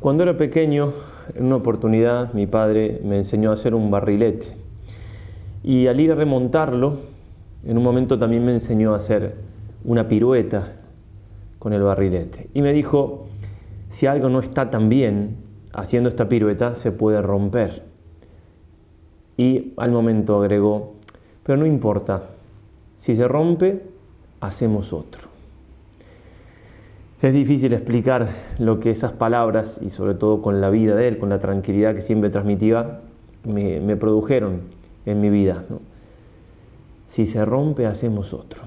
Cuando era pequeño, en una oportunidad mi padre me enseñó a hacer un barrilete. Y al ir a remontarlo, en un momento también me enseñó a hacer una pirueta con el barrilete. Y me dijo, si algo no está tan bien, haciendo esta pirueta se puede romper. Y al momento agregó, pero no importa, si se rompe, hacemos otro. Es difícil explicar lo que esas palabras, y sobre todo con la vida de él, con la tranquilidad que siempre transmitía, me, produjeron en mi vida. Si se rompe, hacemos otro.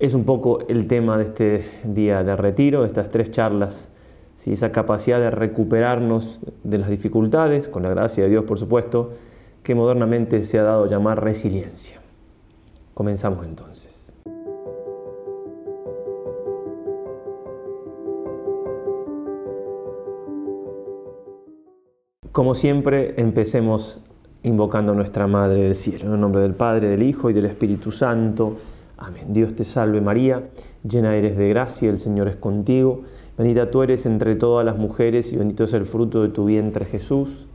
Es un poco el tema de este día de retiro, de estas tres charlas, si esa capacidad de recuperarnos de las dificultades, con la gracia de Dios por supuesto, que modernamente se ha dado a llamar resiliencia. Comenzamos entonces. Como siempre, empecemos invocando a nuestra Madre del Cielo, en el nombre del Padre, del Hijo y del Espíritu Santo. Amén. Dios te salve María, llena eres de gracia, el Señor es contigo. Bendita tú eres entre todas las mujeres y bendito es el fruto de tu vientre Jesús.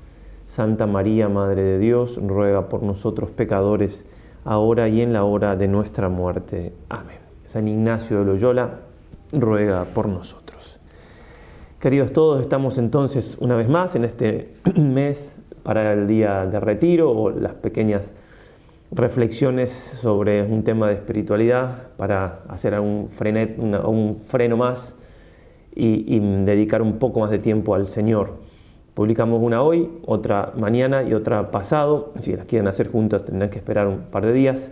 Santa María, Madre de Dios, ruega por nosotros pecadores, ahora y en la hora de nuestra muerte. Amén. San Ignacio de Loyola, ruega por nosotros. Queridos todos, estamos entonces una vez más en este mes para el día de retiro o las pequeñas reflexiones sobre un tema de espiritualidad para hacer un, frenet, un freno más y, dedicar un poco más de tiempo al Señor. Publicamos una hoy, otra mañana y otra pasado. Si las quieren hacer juntas tendrán que esperar un par de días.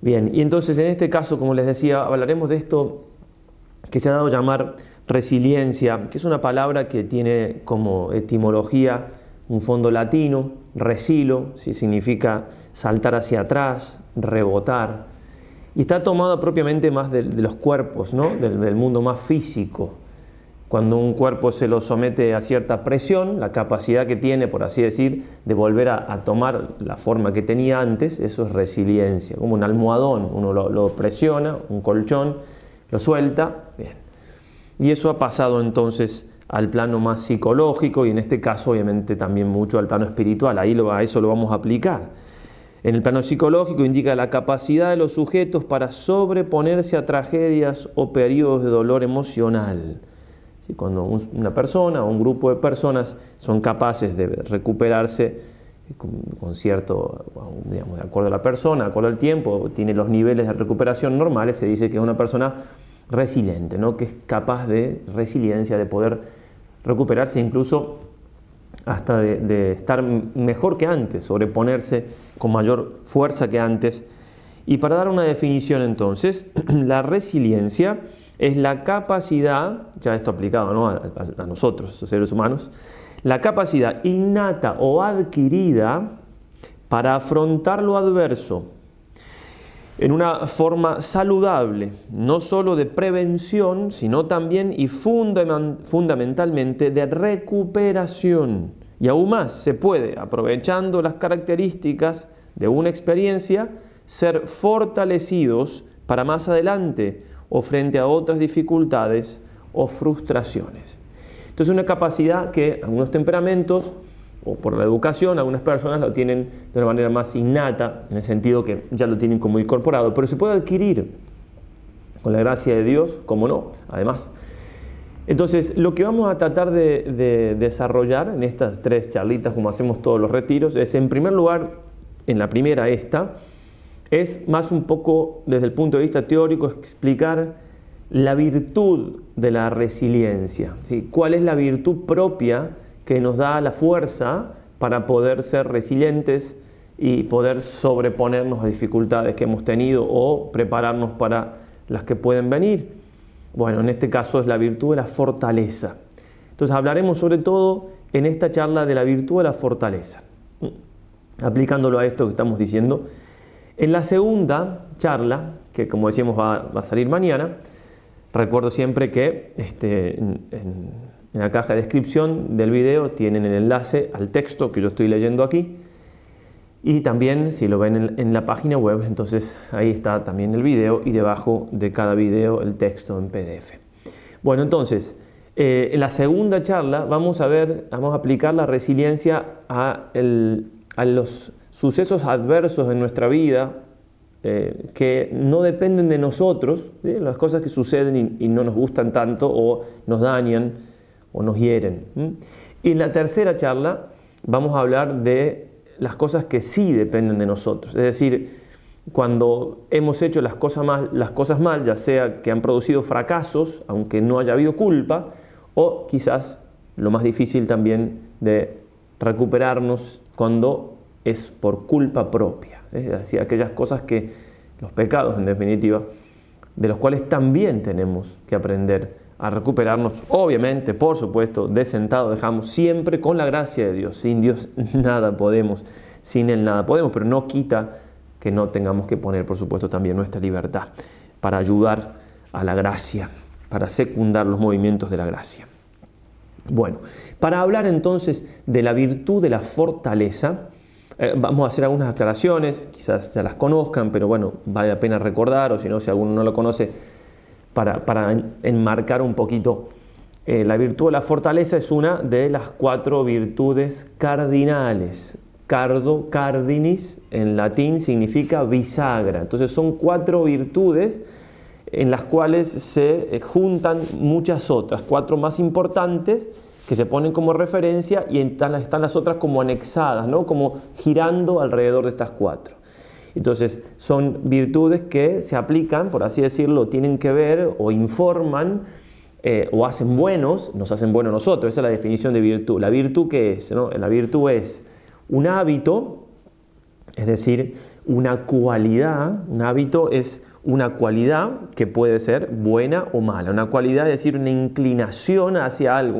Bien, y entonces en este caso, como les decía, hablaremos de esto que se ha dado a llamar resiliencia, que es una palabra que tiene como etimología un fondo latino, resilo, si significa saltar hacia atrás, rebotar, y está tomada propiamente más de, los cuerpos, ¿no? del, mundo más físico. Cuando un cuerpo se lo somete a cierta presión, la capacidad que tiene, por así decir, de volver a, tomar la forma que tenía antes, eso es resiliencia, como un almohadón, uno lo, lo presiona, un colchón, lo suelta, bien, y eso ha pasado entonces al plano más psicológico y en este caso obviamente también mucho al plano espiritual. Ahí lo, a eso lo vamos a aplicar. En el plano psicológico indica la capacidad de los sujetos para sobreponerse a tragedias o periodos de dolor emocional. Cuando una persona o un grupo de personas son capaces de recuperarse con, cierto, digamos, de acuerdo a la persona, de acuerdo al tiempo, tiene los niveles de recuperación normales, se dice que es una persona resiliente, ¿no? que es capaz de resiliencia, de poder recuperarse incluso hasta de, estar mejor que antes, sobreponerse con mayor fuerza que antes. Y para dar una definición entonces, la resiliencia es la capacidad, ya esto aplicado a, a, nosotros, los seres humanos, la capacidad innata o adquirida para afrontar lo adverso en una forma saludable, no solo de prevención, sino también y fundamentalmente de recuperación. Y aún más, se puede, aprovechando las características de una experiencia, ser fortalecidos para más adelante o frente a otras dificultades o frustraciones. Entonces una capacidad que algunos temperamentos o por la educación, algunas personas lo tienen de una manera más innata, en el sentido que ya lo tienen como incorporado, pero se puede adquirir con la gracia de Dios, como no, además. Entonces, lo que vamos a tratar de, desarrollar en estas tres charlitas, como hacemos todos los retiros, es en primer lugar, en la primera esta, es más un poco desde el punto de vista teórico explicar la virtud de la resiliencia, ¿sí? cuál es la virtud propia que nos da la fuerza para poder ser resilientes y poder sobreponernos a dificultades que hemos tenido o prepararnos para las que pueden venir. Bueno, en este caso es la virtud de la fortaleza. Entonces hablaremos sobre todo en esta charla de la virtud de la fortaleza, aplicándolo a esto que estamos diciendo. En la segunda charla, que como decíamos va, a salir mañana, recuerdo siempre que este, la caja de descripción del video tienen el enlace al texto que yo estoy leyendo aquí. Y también, si lo ven en, la página web, entonces ahí está también el video y debajo de cada video el texto en PDF. Bueno, entonces, Eh, en la segunda charla vamos a ver, vamos a aplicar la resiliencia a, los sucesos adversos en nuestra vida eh, que no dependen de nosotros, las cosas que suceden y, no nos gustan tanto o nos dañan o nos hieren. Y en la tercera charla vamos a hablar de las cosas que sí dependen de nosotros, es decir, cuando hemos hecho las cosas, mal, las cosas mal, ya sea que han producido fracasos, aunque no haya habido culpa, o quizás lo más difícil también de recuperarnos cuando es por culpa propia, es decir, aquellas cosas que, los pecados en definitiva, de los cuales también tenemos que aprender a recuperarnos, obviamente, por supuesto, de sentado dejamos siempre con la gracia de Dios, sin Dios nada podemos, sin Él nada podemos, pero no quita que no tengamos que poner, por supuesto, también nuestra libertad para ayudar a la gracia, para secundar los movimientos de la gracia. Bueno, para hablar entonces de la virtud de la fortaleza, eh, vamos a hacer algunas aclaraciones, quizás ya las conozcan, pero bueno, vale la pena recordar, o si no, si alguno no lo conoce, para, enmarcar un poquito. Eh, la virtud de la fortaleza es una de las cuatro virtudes cardinales Cardo, cardinis, en latín significa bisagra. Entonces son cuatro virtudes en las cuales se eh, juntan muchas otras, cuatro más importantes que se ponen como referencia y están, las otras como anexadas, ¿no? como girando alrededor de estas cuatro. Entonces son virtudes que se aplican, por así decirlo, tienen que ver o informan eh, o hacen buenos, nos hacen buenos nosotros, esa es la definición de virtud. ¿La virtud qué es? ¿no? La virtud es un hábito, es decir, una cualidad, un hábito es una cualidad que puede ser buena o mala. Una cualidad es decir, una inclinación hacia algo.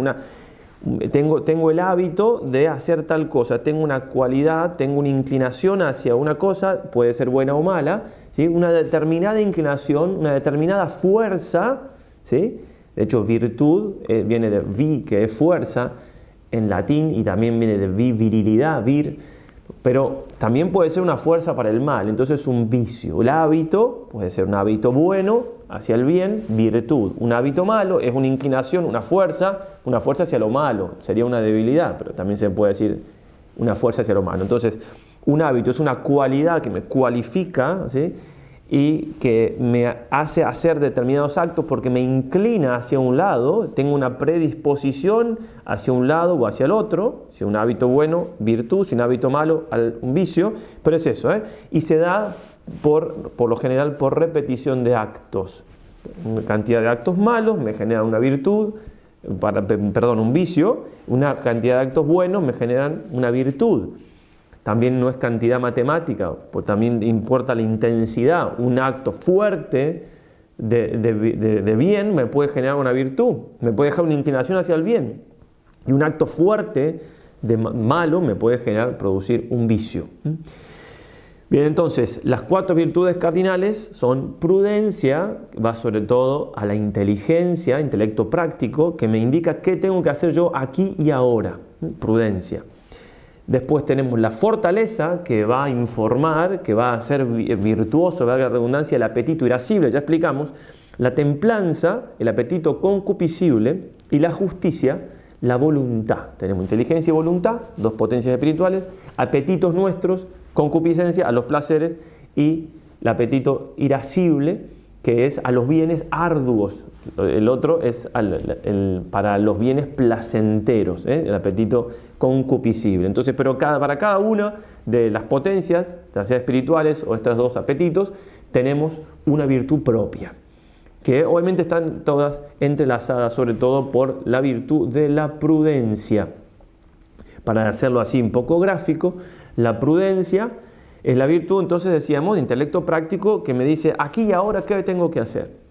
Tengo, tengo el hábito de hacer tal cosa, tengo una cualidad, tengo una inclinación hacia una cosa, puede ser buena o mala, ¿sí? una determinada inclinación, una determinada fuerza, ¿sí? de hecho virtud eh, viene de vi, que es fuerza, en latín y también viene de virilidad, vir, pero también puede ser una fuerza para el mal, entonces un vicio. El hábito puede ser un hábito bueno hacia el bien, virtud. Un hábito malo es una inclinación, una fuerza, una fuerza hacia lo malo, sería una debilidad, pero también se puede decir una fuerza hacia lo malo. Entonces, un hábito es una cualidad que me cualifica, ¿sí? y que me hace hacer determinados actos porque me inclina hacia un lado, tengo una predisposición hacia un lado o hacia el otro, si un hábito bueno, virtud, si un hábito malo, un vicio, pero es eso, ¿eh? y se da por, por lo general por repetición de actos. Una cantidad de actos malos me genera una virtud, perdón, un vicio, una cantidad de actos buenos me generan una virtud. También no es cantidad matemática, pues también importa la intensidad. Un acto fuerte de, bien me puede generar una virtud, me puede dejar una inclinación hacia el bien. Y un acto fuerte de malo me puede generar, producir un vicio. Bien, entonces, las cuatro virtudes cardinales son prudencia, va sobre todo a la inteligencia, intelecto práctico, que me indica qué tengo que hacer yo aquí y ahora. Prudencia. Después tenemos la fortaleza que va a informar, que va a ser virtuoso, valga la redundancia, el apetito irascible, ya explicamos. La templanza, el apetito concupiscible. Y la justicia, la voluntad. Tenemos inteligencia y voluntad, dos potencias espirituales, apetitos nuestros, concupiscencia a los placeres y el apetito irascible, que es a los bienes arduos. El otro es para los bienes placenteros, ¿eh? el apetito concupiscible. Entonces, pero para cada una de las potencias, ya sea espirituales o estos dos apetitos, tenemos una virtud propia, que obviamente están todas entrelazadas, sobre todo por la virtud de la prudencia. Para hacerlo así un poco gráfico, la prudencia es la virtud, entonces decíamos, de intelecto práctico que me dice, aquí y ahora, ¿qué tengo que hacer?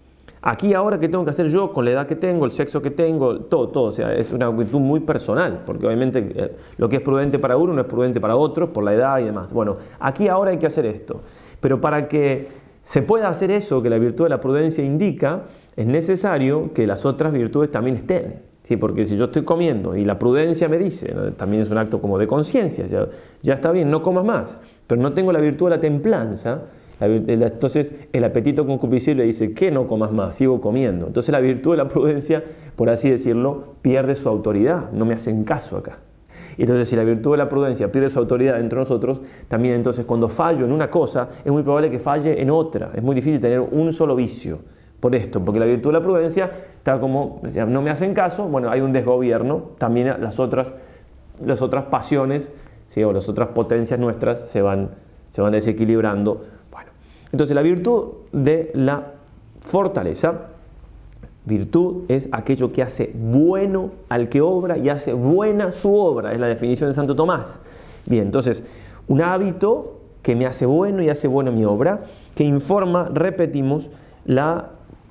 Aquí ahora, ¿qué tengo que hacer yo con la edad que tengo, el sexo que tengo, todo, todo? O sea, es una virtud muy personal, porque obviamente eh, lo que es prudente para uno no es prudente para otros, por la edad y demás. Bueno, aquí ahora hay que hacer esto. Pero para que se pueda hacer eso que la virtud de la prudencia indica, es necesario que las otras virtudes también estén. ¿Sí? Porque si yo estoy comiendo y la prudencia me dice, también es un acto como de conciencia, ya, está bien, no comas más, pero no tengo la virtud de la templanza, Entonces el apetito concupiscible dice que no comas más, sigo comiendo. Entonces la virtud de la prudencia, por así decirlo, pierde su autoridad, no me hacen caso acá. Entonces, si la virtud de la prudencia pierde su autoridad entre nosotros, también entonces cuando fallo en una cosa, es muy probable que falle en otra. Es muy difícil tener un solo vicio por esto, porque la virtud de la prudencia está como, no me hacen caso, bueno, hay un desgobierno, también las otras, las otras pasiones ¿sí? o las otras potencias nuestras se van, se van desequilibrando. Bueno, entonces la virtud de la fortaleza Virtud es aquello que hace bueno al que obra y hace buena su obra, es la definición de Santo Tomás. Bien, entonces, un hábito que me hace bueno y hace buena mi obra, que informa, repetimos, la,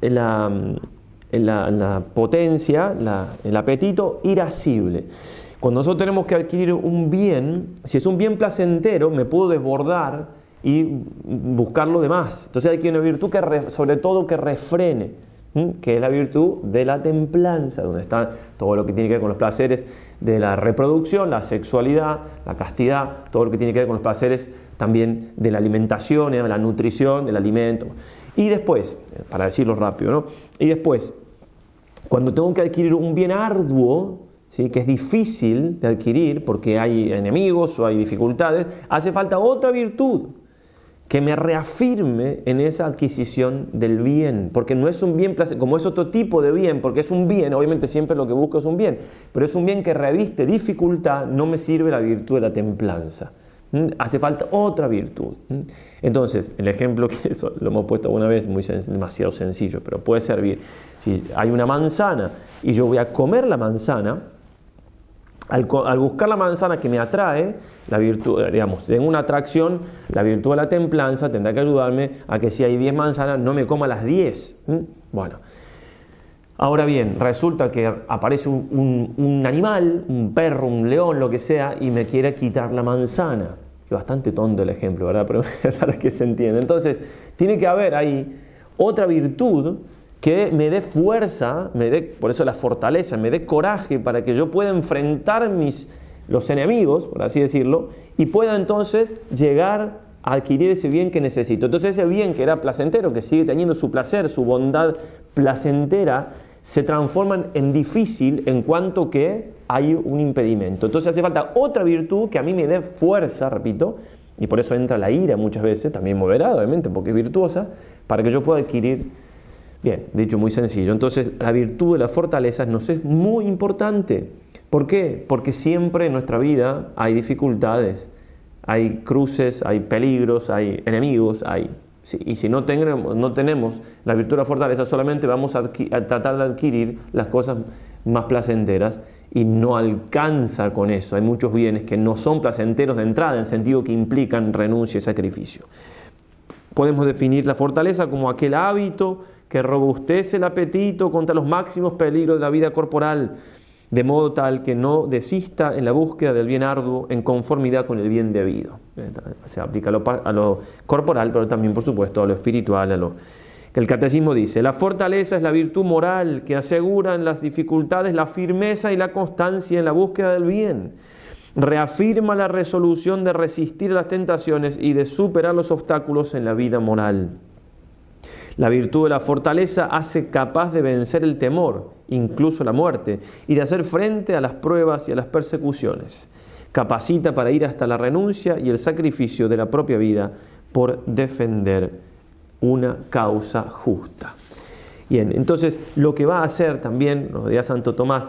la, potencia, el apetito irascible. Cuando nosotros tenemos que adquirir un bien, si es un bien placentero, me puedo desbordar y buscar lo demás. Entonces hay que una virtud que sobre todo que refrene que es la virtud de la templanza, donde está todo lo que tiene que ver con los placeres de la reproducción, la sexualidad, la castidad, todo lo que tiene que ver con los placeres también de la alimentación, de la nutrición, del alimento. Y después, para decirlo rápido, ¿no? Y después, cuando tengo que adquirir un bien arduo, ¿sí? que es difícil de adquirir porque hay enemigos o hay dificultades, hace falta otra virtud que me reafirme en esa adquisición del bien, porque no es un bien, como es otro tipo de bien, porque es un bien, obviamente siempre lo que busco es un bien, pero es un bien que reviste dificultad, no me sirve la virtud de la templanza. Hace falta otra virtud. Entonces, el ejemplo que lo hemos puesto una vez, muy demasiado sencillo, pero puede servir. Si hay una manzana y yo voy a comer la manzana, al, buscar la manzana que me atrae, la virtud, digamos, en una atracción, la virtud de la templanza tendrá que ayudarme a que si hay 10 manzanas no me coma las 10. Bueno, ahora bien, resulta que aparece un, animal, un perro, un león, lo que sea, y me quiere quitar la manzana. Que bastante tonto el ejemplo, ¿verdad? Pero para que se entienda. Entonces, tiene que haber ahí otra virtud que me dé fuerza, me dé, por eso la fortaleza, me dé coraje para que yo pueda enfrentar mis, los enemigos, por así decirlo, y pueda entonces llegar a adquirir ese bien que necesito. Entonces ese bien que era placentero, que sigue teniendo su placer, su bondad placentera, se transforman en difícil en cuanto que hay un impedimento. Entonces hace falta otra virtud que a mí me dé fuerza, repito, y por eso entra la ira muchas veces, también moderada obviamente, porque es virtuosa, para que yo pueda adquirir Bien, dicho muy sencillo. Entonces, la virtud de las fortalezas nos es muy importante. ¿Por qué? Porque siempre en nuestra vida hay dificultades, hay cruces, hay peligros, hay enemigos, hay... y si no tenemos, la virtud de la fortaleza, solamente vamos a, a tratar de adquirir las cosas más placenteras y no alcanza con eso. Hay muchos bienes que no son placenteros de entrada, en sentido que implican renuncia y sacrificio. Podemos definir la fortaleza como aquel hábito que robustece el apetito contra los máximos peligros de la vida corporal, de modo tal que no desista en la búsqueda del bien arduo en conformidad con el bien debido. Se aplica a lo, corporal, pero también, por supuesto, a lo espiritual, a lo el catecismo dice, la fortaleza es la virtud moral que asegura en las dificultades la firmeza y la constancia en la búsqueda del bien. Reafirma la resolución de resistir a las tentaciones y de superar los obstáculos en la vida moral. La virtud de la fortaleza hace capaz de vencer el temor, incluso la muerte, y de hacer frente a las pruebas y a las persecuciones. Capacita para ir hasta la renuncia y el sacrificio de la propia vida por defender una causa justa. Bien, entonces lo que va a hacer también, nos decía Santo Tomás,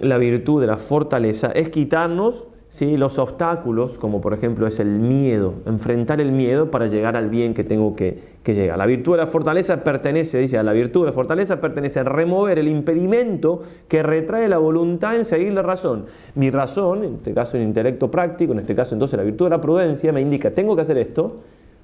la virtud de la fortaleza es quitarnos ¿sí? los obstáculos, como por ejemplo es el miedo, enfrentar el miedo para llegar al bien que tengo que, llegar. La virtud de la fortaleza pertenece, dice, a la virtud de la fortaleza pertenece a remover el impedimento que retrae la voluntad en seguir la razón. Mi razón, en este caso el intelecto práctico, en este caso entonces la virtud de la prudencia, me indica, tengo que hacer esto,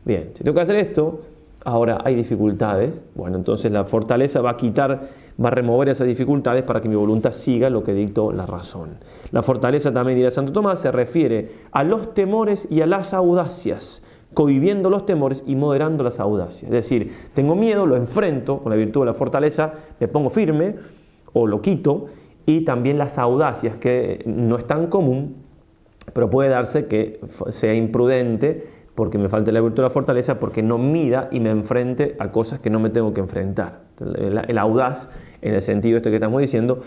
bien, si tengo que hacer esto, ahora hay dificultades, bueno, entonces la fortaleza va a quitar va a remover esas dificultades para que mi voluntad siga lo que dictó la razón. La fortaleza también, dirá Santo Tomás, se refiere a los temores y a las audacias, cohibiendo los temores y moderando las audacias. Es decir, tengo miedo, lo enfrento con la virtud de la fortaleza, me pongo firme o lo quito, y también las audacias, que no es tan común, pero puede darse que sea imprudente porque me falta la virtud de la fortaleza, porque no mida y me enfrente a cosas que no me tengo que enfrentar. El, audaz, en el sentido este que estamos diciendo,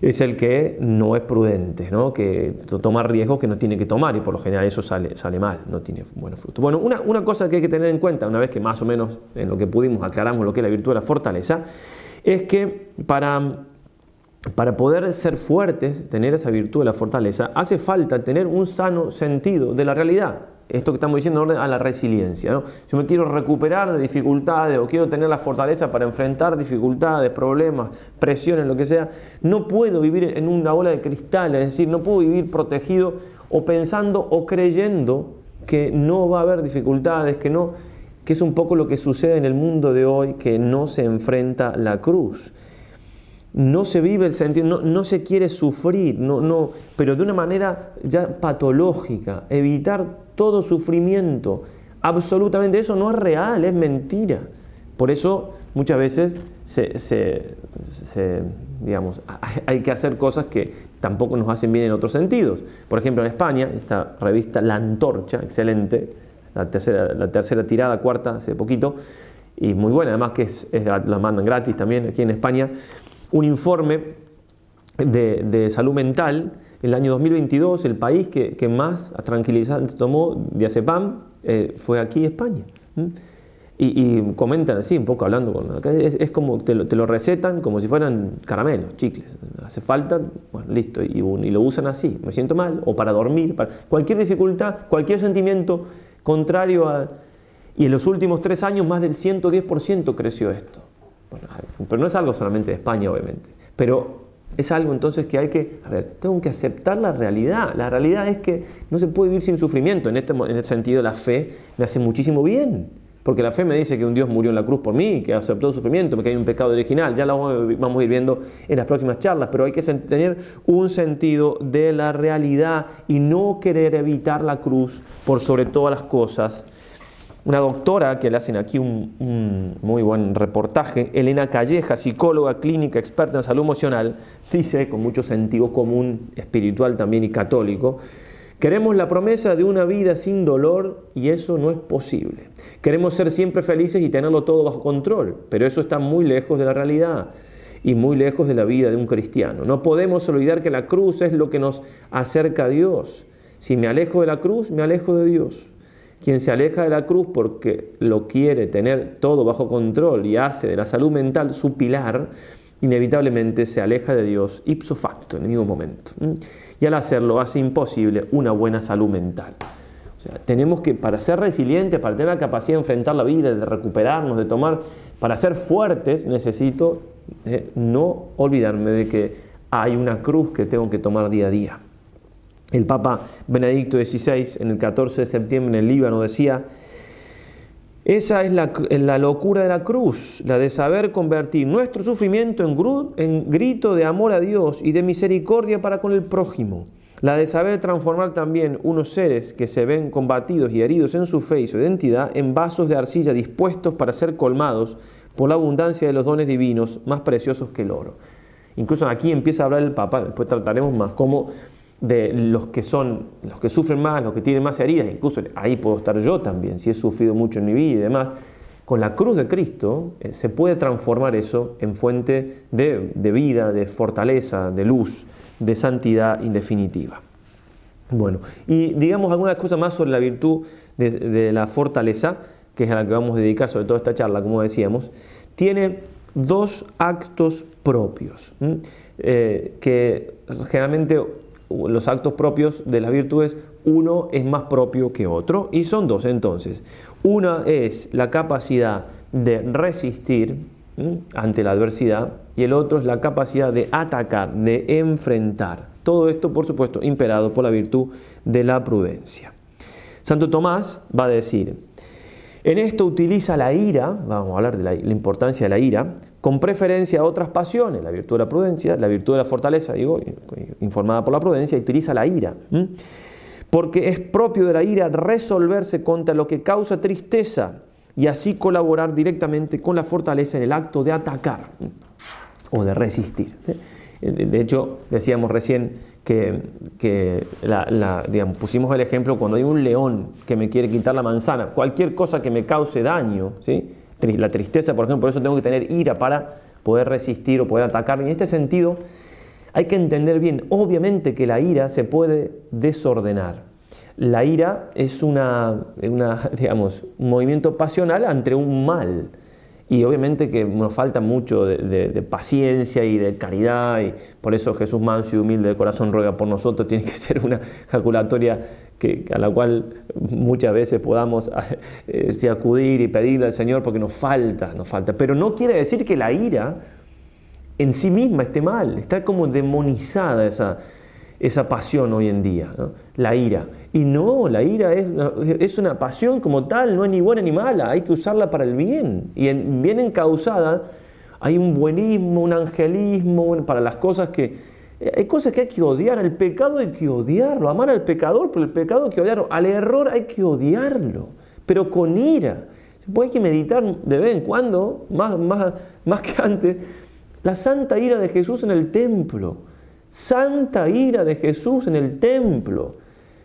es el que no es prudente, ¿no? que toma riesgos que no tiene que tomar y por lo general eso sale, sale mal, no tiene buenos frutos. Bueno, una, una, cosa que hay que tener en cuenta, una vez que más o menos en lo que pudimos aclaramos lo que es la virtud de la fortaleza, es que para, para poder ser fuertes, tener esa virtud de la fortaleza, hace falta tener un sano sentido de la realidad esto que estamos diciendo en orden a la resiliencia. ¿no? Si me quiero recuperar de dificultades o quiero tener la fortaleza para enfrentar dificultades, problemas, presiones, lo que sea, no puedo vivir en una bola de cristal, es decir, no puedo vivir protegido o pensando o creyendo que no va a haber dificultades, que no, que es un poco lo que sucede en el mundo de hoy, que no se enfrenta la cruz no se vive el sentido, no, se quiere sufrir, no, no, pero de una manera ya patológica, evitar todo sufrimiento. Absolutamente eso no es real, es mentira. Por eso muchas veces se, digamos, hay que hacer cosas que tampoco nos hacen bien en otros sentidos. Por ejemplo, en España, esta revista La Antorcha, excelente, la tercera, la tercera tirada, cuarta, hace poquito, y muy buena, además que es, la mandan gratis también aquí en España un informe de, salud mental. El año 2022, el país que, más tranquilizante tomó diazepam eh, fue aquí España. Y, comentan así, un poco hablando con es, es como te lo, te lo, recetan como si fueran caramelos, chicles. Hace falta, bueno, listo, y, y, lo usan así. Me siento mal, o para dormir, para cualquier dificultad, cualquier sentimiento contrario a. Y en los últimos tres años, más del 110% creció esto pero no es algo solamente de España, obviamente. Pero es algo entonces que hay que, a ver, tengo que aceptar la realidad. La realidad es que no se puede vivir sin sufrimiento. En este, en este sentido, la fe me hace muchísimo bien. Porque la fe me dice que un Dios murió en la cruz por mí, que aceptó el sufrimiento, que hay un pecado original. Ya lo vamos a ir viendo en las próximas charlas, pero hay que tener un sentido de la realidad y no querer evitar la cruz por sobre todas las cosas una doctora que le hacen aquí un, muy buen reportaje, Elena Calleja, psicóloga clínica experta en salud emocional, dice con mucho sentido común, espiritual también y católico, queremos la promesa de una vida sin dolor y eso no es posible. Queremos ser siempre felices y tenerlo todo bajo control, pero eso está muy lejos de la realidad y muy lejos de la vida de un cristiano. No podemos olvidar que la cruz es lo que nos acerca a Dios. Si me alejo de la cruz, me alejo de Dios. Quien se aleja de la cruz porque lo quiere tener todo bajo control y hace de la salud mental su pilar, inevitablemente se aleja de Dios ipso facto en el mismo momento. Y al hacerlo hace imposible una buena salud mental. O sea, tenemos que, para ser resilientes, para tener la capacidad de enfrentar la vida, de recuperarnos, de tomar, para ser fuertes, necesito eh, no olvidarme de que hay una cruz que tengo que tomar día a día. El Papa Benedicto XVI en el 14 de septiembre en el Líbano decía, esa es la, locura de la cruz, la de saber convertir nuestro sufrimiento en, en grito de amor a Dios y de misericordia para con el prójimo, la de saber transformar también unos seres que se ven combatidos y heridos en su fe y su identidad en vasos de arcilla dispuestos para ser colmados por la abundancia de los dones divinos más preciosos que el oro. Incluso aquí empieza a hablar el Papa, después trataremos más, cómo de los que son, los que sufren más, los que tienen más heridas, incluso ahí puedo estar yo también, si he sufrido mucho en mi vida y demás, con la cruz de Cristo eh, se puede transformar eso en fuente de, vida, de fortaleza, de luz, de santidad indefinitiva. Bueno, y digamos algunas cosas más sobre la virtud de, la fortaleza, que es a la que vamos a dedicar sobre toda esta charla, como decíamos, tiene dos actos propios, eh, que generalmente los actos propios de las virtudes, uno es más propio que otro y son dos entonces. Una es la capacidad de resistir ante la adversidad y el otro es la capacidad de atacar, de enfrentar. Todo esto, por supuesto, imperado por la virtud de la prudencia. Santo Tomás va a decir, en esto utiliza la ira, vamos a hablar de la, importancia de la ira, con preferencia a otras pasiones, la virtud de la prudencia, la virtud de la fortaleza, digo, informada por la prudencia, utiliza la ira. Porque es propio de la ira resolverse contra lo que causa tristeza y así colaborar directamente con la fortaleza en el acto de atacar o de resistir. Es De hecho, decíamos recién que, la, digamos, pusimos el ejemplo cuando hay un león que me quiere quitar la manzana, cualquier cosa que me cause daño, ¿sí? La tristeza, por ejemplo, por eso tengo que tener ira para poder resistir o poder atacar. en este sentido, hay que entender bien, obviamente que la ira se puede desordenar. La ira es una, una digamos, un movimiento pasional ante un mal. Y obviamente que nos falta mucho de, paciencia y de caridad, y por eso Jesús manso y humilde de corazón ruega por nosotros, tiene que ser una calculatoria que, a la cual muchas veces podamos eh, acudir y pedirle al Señor porque nos falta, nos falta. Pero no quiere decir que la ira en sí misma esté mal, está como demonizada esa, esa pasión hoy en día, la ira. Y no, la ira es es una, pasión como tal, no es ni buena ni mala, hay que usarla para el bien. Y en, bien encausada hay un buenismo, un angelismo para las cosas que... Hay cosas que hay que odiar, al pecado hay que odiarlo, amar al pecador, pero el pecado hay que odiarlo, al error hay que odiarlo, pero con ira. Pues hay que meditar de vez en cuando, más, más, más que antes, la santa ira de Jesús en el templo santa ira de Jesús en el templo.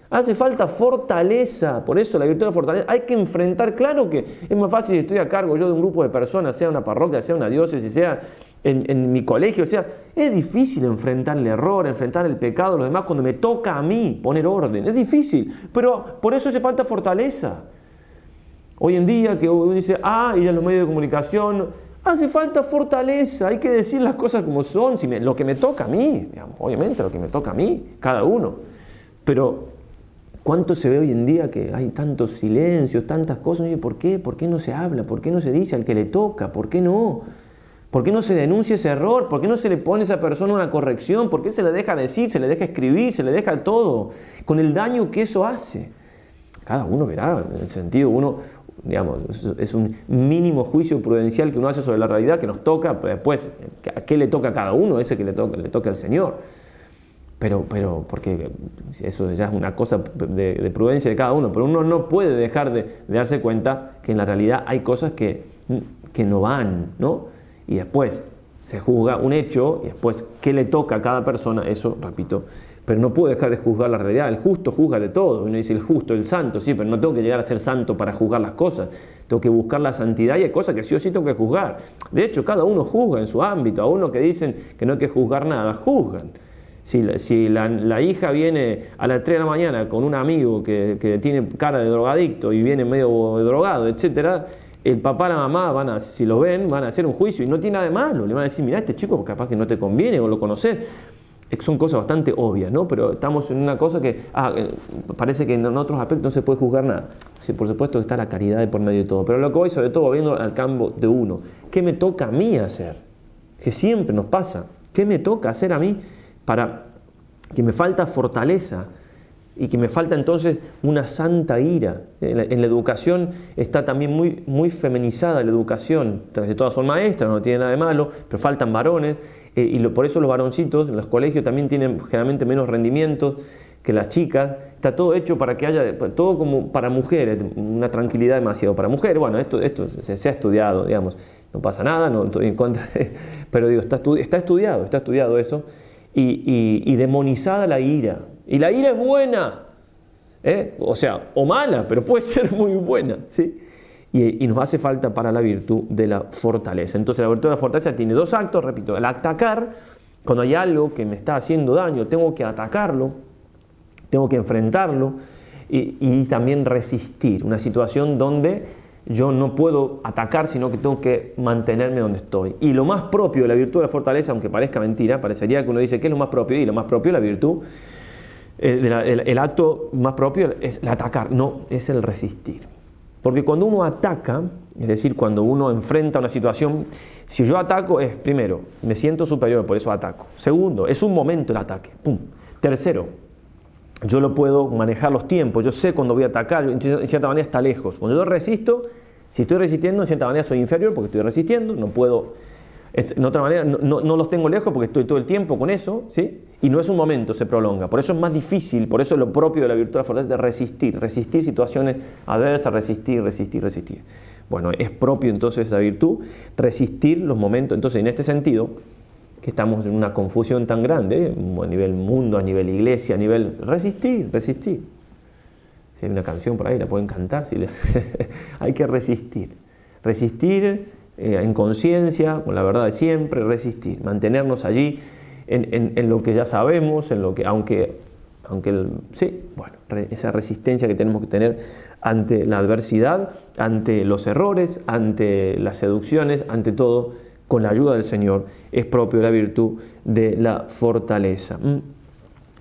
Hace falta fortaleza, por eso la virtud de la fortaleza. Hay que enfrentar, claro que es más fácil si estoy a cargo yo de un grupo de personas, sea una parroquia, sea una diócesis, sea en, mi colegio, sea, es difícil enfrentar el error, enfrentar el pecado, los demás, cuando me toca a mí poner orden. Es difícil, pero por eso hace falta fortaleza. Hoy en día que uno dice, ah, y en los medios de comunicación, Hace falta fortaleza, hay que decir las cosas como son, si lo que me toca a mí, obviamente lo que me toca a mí, cada uno. Pero, ¿cuánto se ve hoy en día que hay tantos silencios, tantas cosas? ¿por qué? ¿Por qué no se habla? ¿Por qué no se dice al que le toca? ¿Por qué no? ¿Por qué no se denuncia ese error? ¿Por qué no se le pone a esa persona una corrección? ¿Por qué se le deja decir, se le deja escribir, se le deja todo? Con el daño que eso hace. Cada uno verá, en el sentido, uno, digamos, es un mínimo juicio prudencial que uno hace sobre la realidad que nos toca, pues, después, ¿a qué le toca a cada uno? Ese que le toca, le toca al Señor. Pero, pero, porque eso ya es una cosa de, prudencia de cada uno, pero uno no puede dejar de, darse cuenta que en la realidad hay cosas que, que no van, ¿no? Y después se juzga un hecho y después qué le toca a cada persona, eso, repito, pero no puedo dejar de juzgar la realidad. El justo juzga de todo. Uno dice el justo, el santo, sí, pero no tengo que llegar a ser santo para juzgar las cosas. Tengo que buscar la santidad y hay cosas que sí o sí tengo que juzgar. De hecho, cada uno juzga en su ámbito. A uno que dicen que no hay que juzgar nada, juzgan. Si, si la, hija viene a las 3 de la mañana con un amigo que, que tiene cara de drogadicto y viene medio drogado, etcétera, el papá y la mamá van a, si lo ven, van a hacer un juicio y no tiene nada de malo. Le van a decir, mira, este chico capaz que no te conviene o lo conoces son cosas bastante obvias, ¿no? Pero estamos en una cosa que ah, eh, parece que en otros aspectos no se puede juzgar nada. Sí, por supuesto está la caridad de por medio de todo. Pero lo que voy sobre todo viendo al campo de uno, ¿qué me toca a mí hacer? Que siempre nos pasa. ¿Qué me toca hacer a mí para que me falta fortaleza y que me falta entonces una santa ira? En la, educación está también muy, muy feminizada la educación. Todas son maestras, no tiene nada de malo, pero faltan varones eh, y por eso los varoncitos en los colegios también tienen generalmente menos rendimiento que las chicas. Está todo hecho para que haya, todo como para mujeres, una tranquilidad demasiado para mujeres. Bueno, esto, esto se, ha estudiado, digamos, no pasa nada, no estoy en contra, pero digo, está, está estudiado, está estudiado eso. Y, y, demonizada la ira. Y la ira es buena, ¿eh? o sea, o mala, pero puede ser muy buena, ¿sí? Y, nos hace falta para la virtud de la fortaleza. Entonces la virtud de la fortaleza tiene dos actos, repito, el atacar, cuando hay algo que me está haciendo daño, tengo que atacarlo, tengo que enfrentarlo y, también resistir, una situación donde yo no puedo atacar, sino que tengo que mantenerme donde estoy. Y lo más propio de la virtud de la fortaleza, aunque parezca mentira, parecería que uno dice, ¿qué es lo más propio? Y lo más propio de la virtud, eh, el acto más propio es el atacar, no, es el resistir. Porque cuando uno ataca, es decir, cuando uno enfrenta una situación, si yo ataco es, primero, me siento superior, por eso ataco. Segundo, es un momento el ataque. Tercero, yo lo puedo manejar los tiempos, yo sé cuando voy a atacar, en cierta manera está lejos. Cuando yo resisto, si estoy resistiendo, en cierta manera soy inferior porque estoy resistiendo, no puedo en otra manera, no, los tengo lejos porque estoy todo el tiempo con eso, ¿sí? Y no es un momento, se prolonga. Por eso es más difícil, por eso es lo propio de la virtud de la fortaleza, de resistir, resistir situaciones adversas, resistir, resistir, resistir. Bueno, es propio entonces la virtud resistir los momentos. Entonces, en este sentido, que estamos en una confusión tan grande, a nivel mundo, a nivel iglesia, a nivel... Resistir, resistir. Si hay una canción por ahí, la pueden cantar. Si hay que resistir. Resistir eh, en conciencia, con la verdad de siempre, resistir. Mantenernos allí en, lo que ya sabemos, en lo que, aunque, aunque sí, bueno, esa resistencia que tenemos que tener ante la adversidad, ante los errores, ante las seducciones, ante todo con la ayuda del Señor, es propio la virtud de la fortaleza. Mm.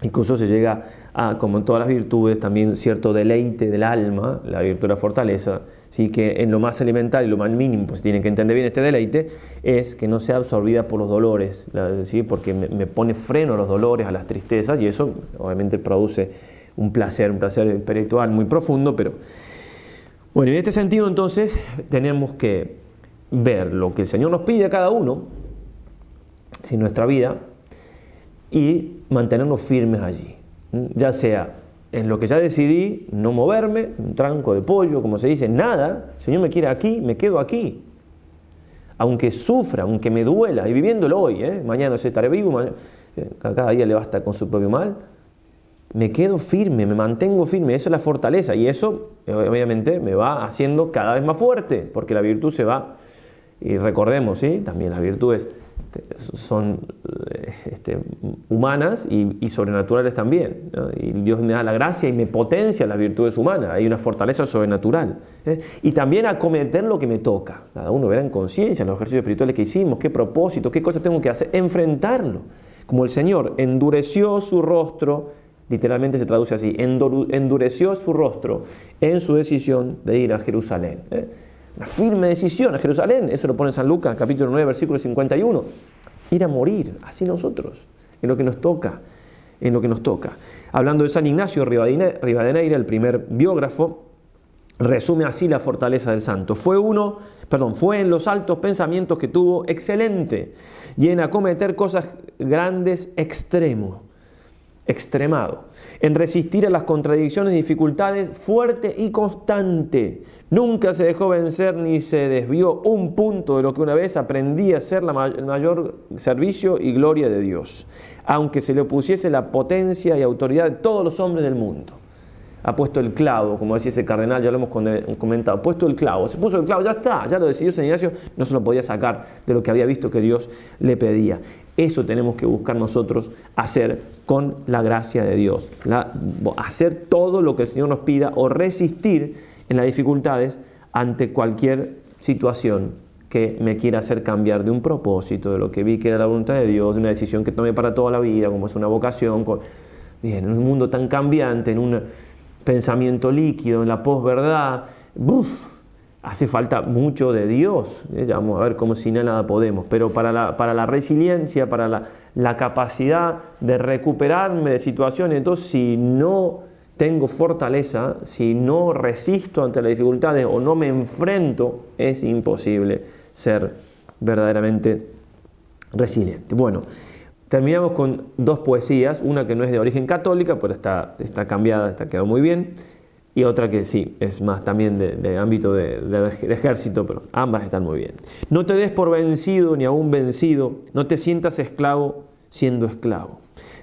Incluso se llega a, como en todas las virtudes, también cierto deleite del alma, la virtud de la fortaleza, ¿sí? que en lo más elemental y lo más mínimo, pues tienen que entender bien este deleite, es que no sea absorbida por los dolores, ¿sí? porque me, pone freno a los dolores, a las tristezas, y eso obviamente produce un placer, un placer espiritual muy profundo, pero bueno, en este sentido entonces tenemos que ver lo que el Señor nos pide a cada uno, en nuestra vida, y mantenernos firmes allí. Ya sea en lo que ya decidí, no moverme, un tranco de pollo, como se dice, nada, el Señor me quiere aquí, me quedo aquí. Aunque sufra, aunque me duela, y viviéndolo hoy, ¿eh? mañana estaré vivo, eh, cada día le basta con su propio mal, me quedo firme, me mantengo firme, eso es la fortaleza, y eso obviamente me va haciendo cada vez más fuerte, porque la virtud se va y recordemos, ¿sí? también las virtudes son eh, este, humanas y, sobrenaturales también. Y Dios me da la gracia y me potencia las virtudes humanas. Hay una fortaleza sobrenatural. ¿eh? Y también acometer lo que me toca. Cada uno verá en conciencia en los ejercicios espirituales que hicimos, qué propósito, qué cosas tengo que hacer. Enfrentarlo. Como el Señor endureció su rostro, literalmente se traduce así, endureció su rostro en su decisión de ir a Jerusalén. ¿eh? Una firme decisión a Jerusalén. Eso lo pone San Lucas, capítulo 9, versículo 51. Ir a morir, así nosotros, en lo que nos toca, en lo que nos toca. Hablando de San Ignacio Rivadeneira, el primer biógrafo, resume así la fortaleza del santo. Fue uno, perdón, fue en los altos pensamientos que tuvo excelente y en acometer cosas grandes extremo extremado, en resistir a las contradicciones y dificultades fuerte y constante. Nunca se dejó vencer ni se desvió un punto de lo que una vez aprendía a ser el mayor servicio y gloria de Dios, aunque se le opusiese la potencia y autoridad de todos los hombres del mundo ha puesto el clavo, como decía ese cardenal, ya lo hemos comentado, ha puesto el clavo, se puso el clavo, ya está, ya lo decidió San Ignacio, no se lo podía sacar de lo que había visto que Dios le pedía. Eso tenemos que buscar nosotros hacer con la gracia de Dios, hacer todo lo que el Señor nos pida o resistir en las dificultades ante cualquier situación que me quiera hacer cambiar de un propósito, de lo que vi que era la voluntad de Dios, de una decisión que tomé para toda la vida, como es una vocación. En un mundo tan cambiante, en un pensamiento líquido, en la posverdad, hace falta mucho de Dios. ¿eh? Vamos a ver cómo sin nada podemos. Pero para la, para la resiliencia, para la, la, capacidad de recuperarme de situaciones, entonces si no tengo fortaleza, si no resisto ante las dificultades o no me enfrento, es imposible ser verdaderamente resiliente. Bueno, terminamos con dos poesías, una que no es de origen católica, pero está, está cambiada, está quedó muy bien y otra que sí, es más también de, ámbito de, ejército, pero ambas están muy bien. No te des por vencido ni aún vencido, no te sientas esclavo siendo esclavo.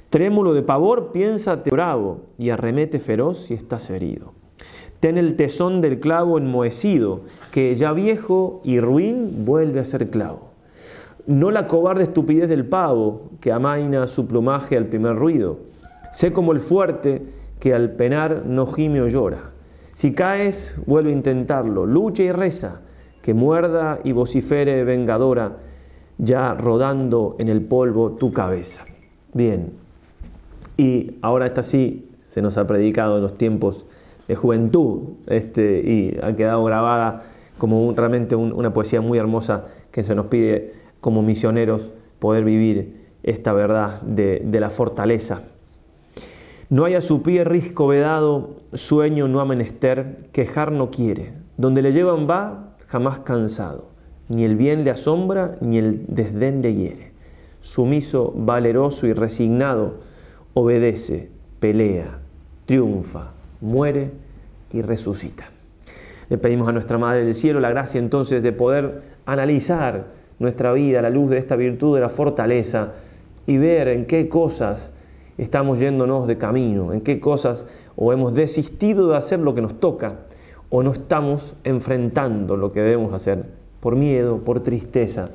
Trémulo de pavor, piénsate bravo y arremete feroz si estás herido. Ten el tesón del clavo enmohecido, que ya viejo y ruin vuelve a ser clavo. No la cobarde estupidez del pavo, que amaina su plumaje al primer ruido. Sé como el fuerte que al penar no gime o llora. Si caes, vuelve a intentarlo, lucha y reza, que muerda y vocifere vengadora, ya rodando en el polvo tu cabeza. Bien, y ahora esta sí se nos ha predicado en los tiempos de juventud este, y ha quedado grabada como realmente una poesía muy hermosa que se nos pide como misioneros poder vivir esta verdad de, la fortaleza no hay a su pie risco vedado, sueño no ha menester, quejar no quiere. Donde le llevan va, jamás cansado. Ni el bien le asombra, ni el desdén le hiere. Sumiso, valeroso y resignado, obedece, pelea, triunfa, muere y resucita. Le pedimos a nuestra Madre del Cielo la gracia entonces de poder analizar nuestra vida a la luz de esta virtud de la fortaleza y ver en qué cosas estamos yéndonos de camino, en qué cosas o hemos desistido de hacer lo que nos toca o no estamos enfrentando lo que debemos hacer por miedo, por tristeza,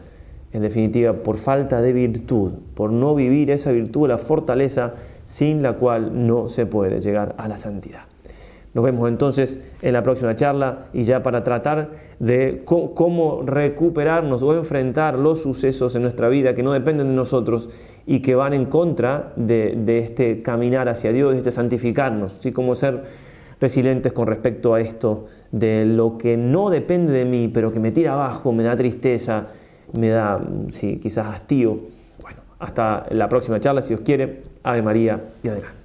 en definitiva por falta de virtud, por no vivir esa virtud, la fortaleza sin la cual no se puede llegar a la santidad. Nos vemos entonces en la próxima charla y ya para tratar de cómo recuperarnos o enfrentar los sucesos en nuestra vida que no dependen de nosotros y que van en contra de, este caminar hacia Dios, de este santificarnos, ¿sí? cómo ser resilientes con respecto a esto de lo que no depende de mí, pero que me tira abajo, me da tristeza, me da sí, quizás hastío. Bueno, hasta la próxima charla, si os quiere. Ave María y adelante.